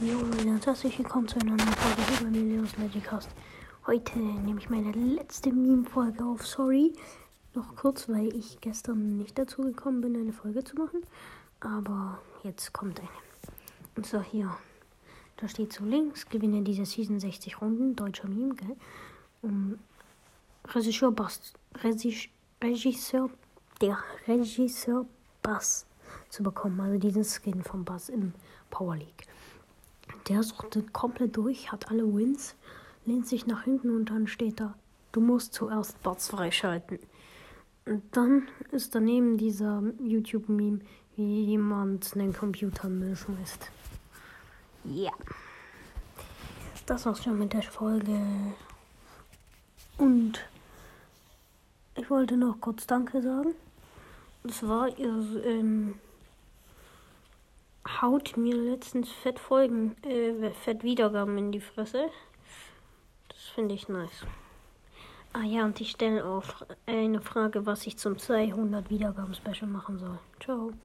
Jo Leute, herzlich willkommen zu einer neuen Folge hier bei Leos Magicast. Heute nehme ich meine letzte Meme-Folge auf. Sorry, noch kurz, weil ich gestern nicht dazu gekommen bin, eine Folge zu machen. Aber jetzt kommt eine. Und zwar hier. Da steht so links, gewinne diese Season 60 Runden, deutscher Meme, gell? Um Regisseur Bass, Regisseur, Regisseur, der Regisseur Bass zu bekommen. Also diesen Skin von Bass im Power League. Der suchte komplett durch, hat alle Wins, lehnt sich nach hinten und dann steht da, du musst zuerst Bots freischalten. Und dann ist daneben dieser YouTube-Meme, wie jemand einen Computer Müll schmeißt. Ja. Das war's schon mit der Folge. Und ich wollte noch kurz Danke sagen. Das war ihr ähm, haut mir letztens fett Folgen, äh, fett Wiedergaben in die Fresse. Das finde ich nice. Ah ja, und ich stelle auch eine Frage, was ich zum 200 Wiedergaben-Special machen soll. Ciao.